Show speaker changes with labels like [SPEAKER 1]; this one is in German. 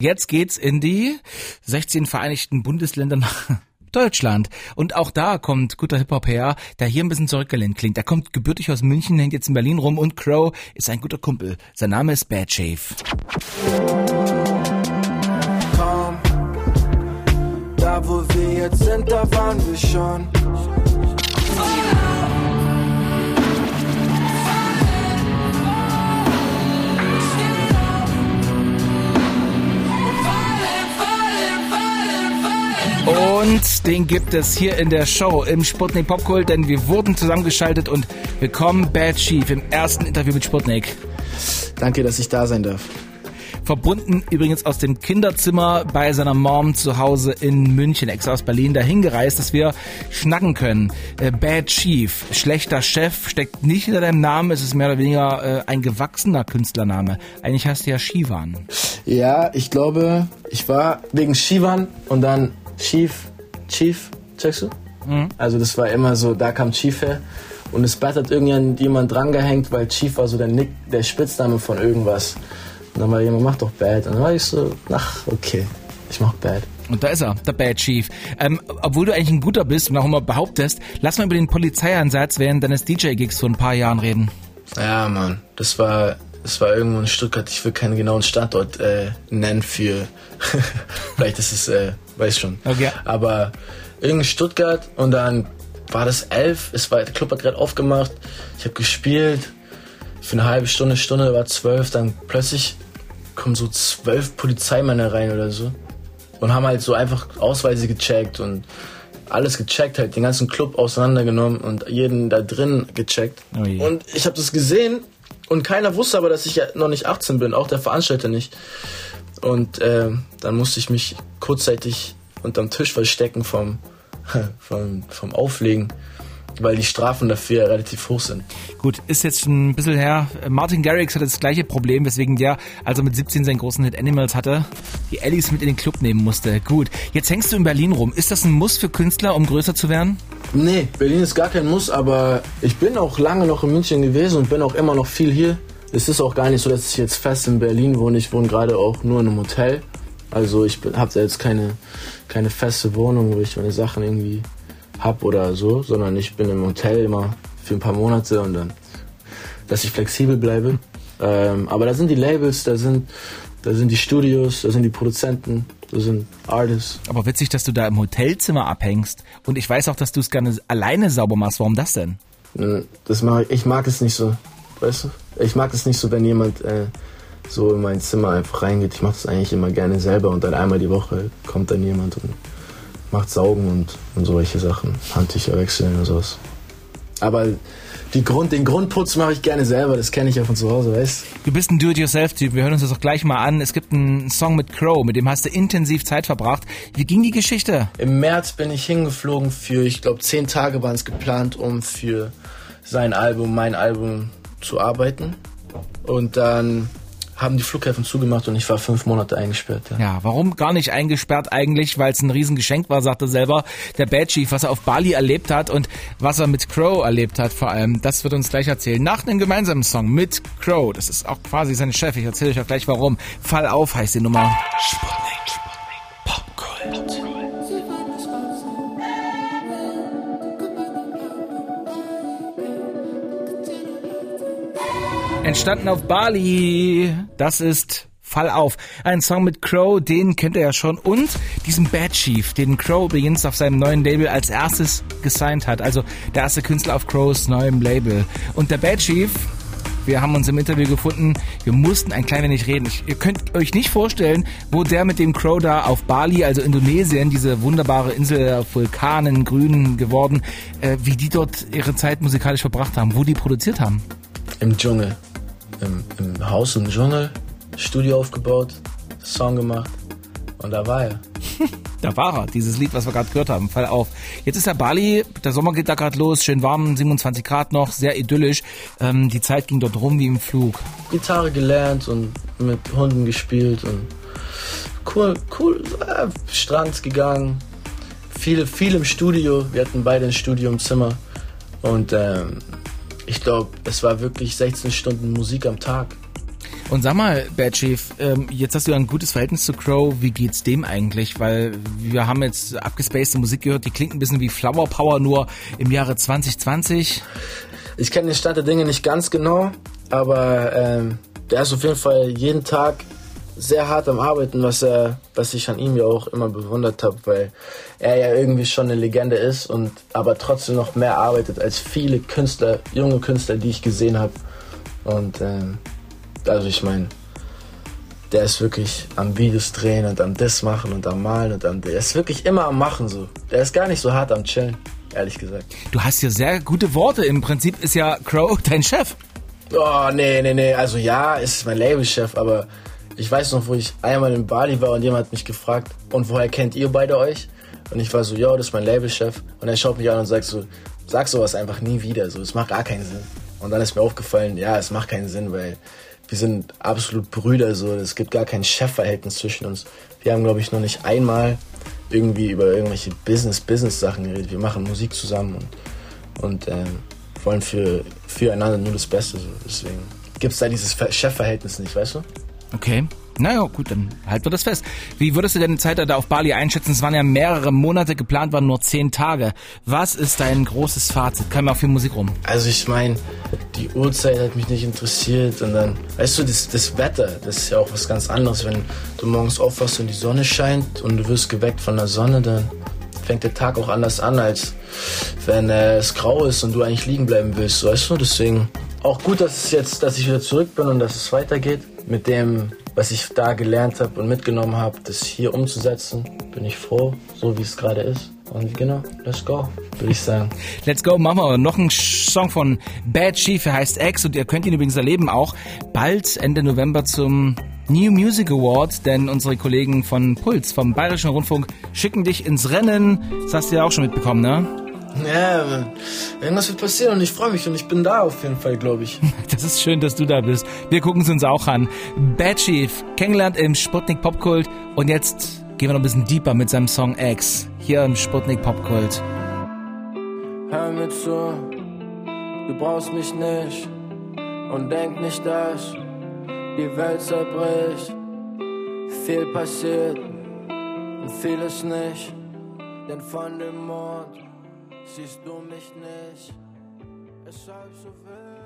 [SPEAKER 1] Jetzt geht's in die 16 Vereinigten Bundesländer nach Deutschland. Und auch da kommt guter Hip-Hop her, der hier ein bisschen zurückgelehnt klingt. Der kommt gebürtig aus München, hängt jetzt in Berlin rum und Crow ist ein guter Kumpel. Sein Name ist Bad Shave.
[SPEAKER 2] Komm, da wo wir jetzt sind, da waren wir schon.
[SPEAKER 1] Und den gibt es hier in der Show im Sputnik Popkult, denn wir wurden zusammengeschaltet und willkommen Bad Chief im ersten Interview mit Sputnik.
[SPEAKER 3] Danke, dass ich da sein darf.
[SPEAKER 1] Verbunden übrigens aus dem Kinderzimmer bei seiner Mom zu Hause in München, extra aus Berlin dahin gereist, dass wir schnacken können. Äh, Bad Chief, schlechter Chef, steckt nicht hinter deinem Namen, es ist mehr oder weniger äh, ein gewachsener Künstlername. Eigentlich heißt du ja Shivan.
[SPEAKER 3] Ja, ich glaube, ich war wegen Shivan und dann Chief, Chief, checkst du? Mhm. Also das war immer so, da kam Chief her. Und das Bett hat irgendjemand drangehängt, weil Chief war so der, Nick, der Spitzname von irgendwas. Und dann war jemand, mach doch Bad. Und dann war ich so, ach, okay, ich mach Bad.
[SPEAKER 1] Und da ist er, der Bad Chief. Ähm, obwohl du eigentlich ein guter bist und auch immer behauptest, lass mal über den Polizeieinsatz während deines DJ-Gigs vor ein paar Jahren reden.
[SPEAKER 3] Ja, Mann, das war, das war irgendwo in Stuttgart. Ich will keinen genauen Standort äh, nennen für. Vielleicht ist es, äh, weiß schon.
[SPEAKER 1] Okay.
[SPEAKER 3] Aber in Stuttgart und dann war das elf. Es war, der Club hat gerade aufgemacht. Ich habe gespielt. Für eine halbe Stunde, Stunde war zwölf. Dann plötzlich kommen so zwölf Polizeimänner rein oder so und haben halt so einfach Ausweise gecheckt und alles gecheckt, halt den ganzen Club auseinandergenommen und jeden da drin gecheckt.
[SPEAKER 1] Oh je.
[SPEAKER 3] und ich habe das gesehen und keiner wusste aber, dass ich ja noch nicht 18 bin, auch der Veranstalter nicht. Und äh, dann musste ich mich kurzzeitig unterm Tisch verstecken vom, vom, vom Auflegen, weil die Strafen dafür relativ hoch sind.
[SPEAKER 1] Gut, ist jetzt schon ein bisschen her. Martin Garrix hatte das gleiche Problem, weswegen der, als er mit 17 seinen großen Hit Animals hatte, die Ellis mit in den Club nehmen musste. Gut, jetzt hängst du in Berlin rum. Ist das ein Muss für Künstler, um größer zu werden?
[SPEAKER 3] Nee, Berlin ist gar kein Muss, aber ich bin auch lange noch in München gewesen und bin auch immer noch viel hier. Es ist auch gar nicht so, dass ich jetzt fest in Berlin wohne. Ich wohne gerade auch nur in einem Hotel. Also ich habe da jetzt keine, keine feste Wohnung, wo ich meine Sachen irgendwie hab oder so, sondern ich bin im Hotel immer für ein paar Monate und dann, dass ich flexibel bleibe. Ähm, aber da sind die Labels, da sind, da sind die Studios, da sind die Produzenten, da sind Artists.
[SPEAKER 1] Aber witzig, dass du da im Hotelzimmer abhängst. Und ich weiß auch, dass du es gerne alleine sauber machst. Warum das denn?
[SPEAKER 3] Das mag ich, ich mag es nicht so, weißt du? Ich mag es nicht so, wenn jemand äh, so in mein Zimmer einfach reingeht. Ich mache das eigentlich immer gerne selber und dann einmal die Woche kommt dann jemand und macht Saugen und, und solche Sachen. Handtücher wechseln und sowas. Aber die Grund, den Grundputz mache ich gerne selber, das kenne ich ja von zu Hause, weißt
[SPEAKER 1] Du bist ein Do-it-yourself-Typ. Wir hören uns das auch gleich mal an. Es gibt einen Song mit Crow, mit dem hast du intensiv Zeit verbracht. Wie ging die Geschichte?
[SPEAKER 3] Im März bin ich hingeflogen für, ich glaube, zehn Tage waren es geplant, um für sein Album, mein Album zu arbeiten. Und dann haben die Flughäfen zugemacht und ich war fünf Monate eingesperrt. Ja.
[SPEAKER 1] Ja, warum gar nicht eingesperrt eigentlich? Weil es ein Riesengeschenk war, sagte selber der Bad Chief, was er auf Bali erlebt hat und was er mit Crow erlebt hat vor allem. Das wird uns gleich erzählen. Nach einem gemeinsamen Song mit Crow. Das ist auch quasi sein Chef. Ich erzähle euch auch gleich warum. Fall auf heißt die Nummer. Sputnik, Sputnik, Entstanden auf Bali. Das ist Fall auf. Ein Song mit Crow, den kennt ihr ja schon. Und diesen Bad Chief, den Crow übrigens auf seinem neuen Label als erstes gesigned hat. Also der erste Künstler auf Crows neuem Label. Und der Bad Chief, wir haben uns im Interview gefunden, wir mussten ein klein wenig reden. Ich, ihr könnt euch nicht vorstellen, wo der mit dem Crow da auf Bali, also Indonesien, diese wunderbare Insel auf Vulkanen, Grün geworden, äh, wie die dort ihre Zeit musikalisch verbracht haben, wo die produziert haben.
[SPEAKER 3] Im Dschungel. Im, Im Haus im Dschungel. Studio aufgebaut, Song gemacht. Und da war er.
[SPEAKER 1] Da war er, dieses Lied, was wir gerade gehört haben. Fall auf. Jetzt ist der Bali, der Sommer geht da gerade los, schön warm, 27 Grad noch, sehr idyllisch. Ähm, die Zeit ging dort rum wie im Flug.
[SPEAKER 3] Gitarre gelernt und mit Hunden gespielt und cool, cool, äh, Strand gegangen. Viel, viel im Studio. Wir hatten beide ein Studio im Zimmer. Und ähm, ich glaube, es war wirklich 16 Stunden Musik am Tag.
[SPEAKER 1] Und sag mal, Bad Chief, ähm, jetzt hast du ein gutes Verhältnis zu Crow. Wie geht's dem eigentlich? Weil wir haben jetzt abgespacede Musik gehört, die klingt ein bisschen wie Flower Power, nur im Jahre 2020.
[SPEAKER 3] Ich kenne den Stand der Dinge nicht ganz genau, aber ähm, der ist auf jeden Fall jeden Tag sehr hart am Arbeiten, was er, was ich an ihm ja auch immer bewundert habe, weil er ja irgendwie schon eine Legende ist und aber trotzdem noch mehr arbeitet als viele Künstler, junge Künstler, die ich gesehen habe. Und ähm, also ich meine, der ist wirklich am Videos drehen und am das machen und am malen und am der ist wirklich immer am machen so. Der ist gar nicht so hart am chillen, ehrlich gesagt.
[SPEAKER 1] Du hast ja sehr gute Worte. Im Prinzip ist ja Crow dein Chef.
[SPEAKER 3] Oh, nee, nee, nee. Also ja, ist mein Labelchef, aber ich weiß noch, wo ich einmal in Bali war und jemand hat mich gefragt, und woher kennt ihr beide euch? Und ich war so, ja, das ist mein Labelchef. Und er schaut mich an und sagt so, sag sowas einfach nie wieder. So, es macht gar keinen Sinn. Und dann ist mir aufgefallen, ja, es macht keinen Sinn, weil wir sind absolut Brüder. So, es gibt gar kein Chefverhältnis zwischen uns. Wir haben, glaube ich, noch nicht einmal irgendwie über irgendwelche Business-Business-Sachen geredet. Wir machen Musik zusammen und, und ähm, wollen für, füreinander nur das Beste. So. Deswegen gibt es da dieses Chefverhältnis nicht, weißt du?
[SPEAKER 1] Okay. Naja, gut, dann halten wir das fest. Wie würdest du denn die Zeit da auf Bali einschätzen? Es waren ja mehrere Monate geplant, waren nur zehn Tage. Was ist dein großes Fazit? Kam ja auch viel Musik rum.
[SPEAKER 3] Also ich meine, die Uhrzeit hat mich nicht interessiert und dann, weißt du, das, das Wetter, das ist ja auch was ganz anderes. Wenn du morgens aufwachst und die Sonne scheint und du wirst geweckt von der Sonne, dann fängt der Tag auch anders an, als wenn äh, es grau ist und du eigentlich liegen bleiben willst, weißt du? Deswegen auch gut, dass es jetzt, dass ich wieder zurück bin und dass es weitergeht mit dem, was ich da gelernt habe und mitgenommen habe, das hier umzusetzen, bin ich froh, so wie es gerade ist. Und genau, let's go, würde ich sagen.
[SPEAKER 1] Let's go, machen wir noch einen Song von Bad Chief, er heißt X und ihr könnt ihn übrigens erleben auch bald Ende November zum New Music Award, denn unsere Kollegen von Puls, vom Bayerischen Rundfunk, schicken dich ins Rennen. Das hast du ja auch schon mitbekommen, ne?
[SPEAKER 3] Ja, irgendwas wird passieren und ich freue mich und ich bin da auf jeden Fall, glaube ich.
[SPEAKER 1] Das ist schön, dass du da bist. Wir gucken es uns auch an. Bad Chief, kennengelernt im Sputnik Popkult und jetzt gehen wir noch ein bisschen deeper mit seinem Song X hier im Sputnik Popkult.
[SPEAKER 2] Hör mir zu, du brauchst mich nicht und denk nicht, dass die Welt zerbricht. Viel passiert und vieles nicht, denn von dem Mond siehst du mich nicht. Es halb so wild.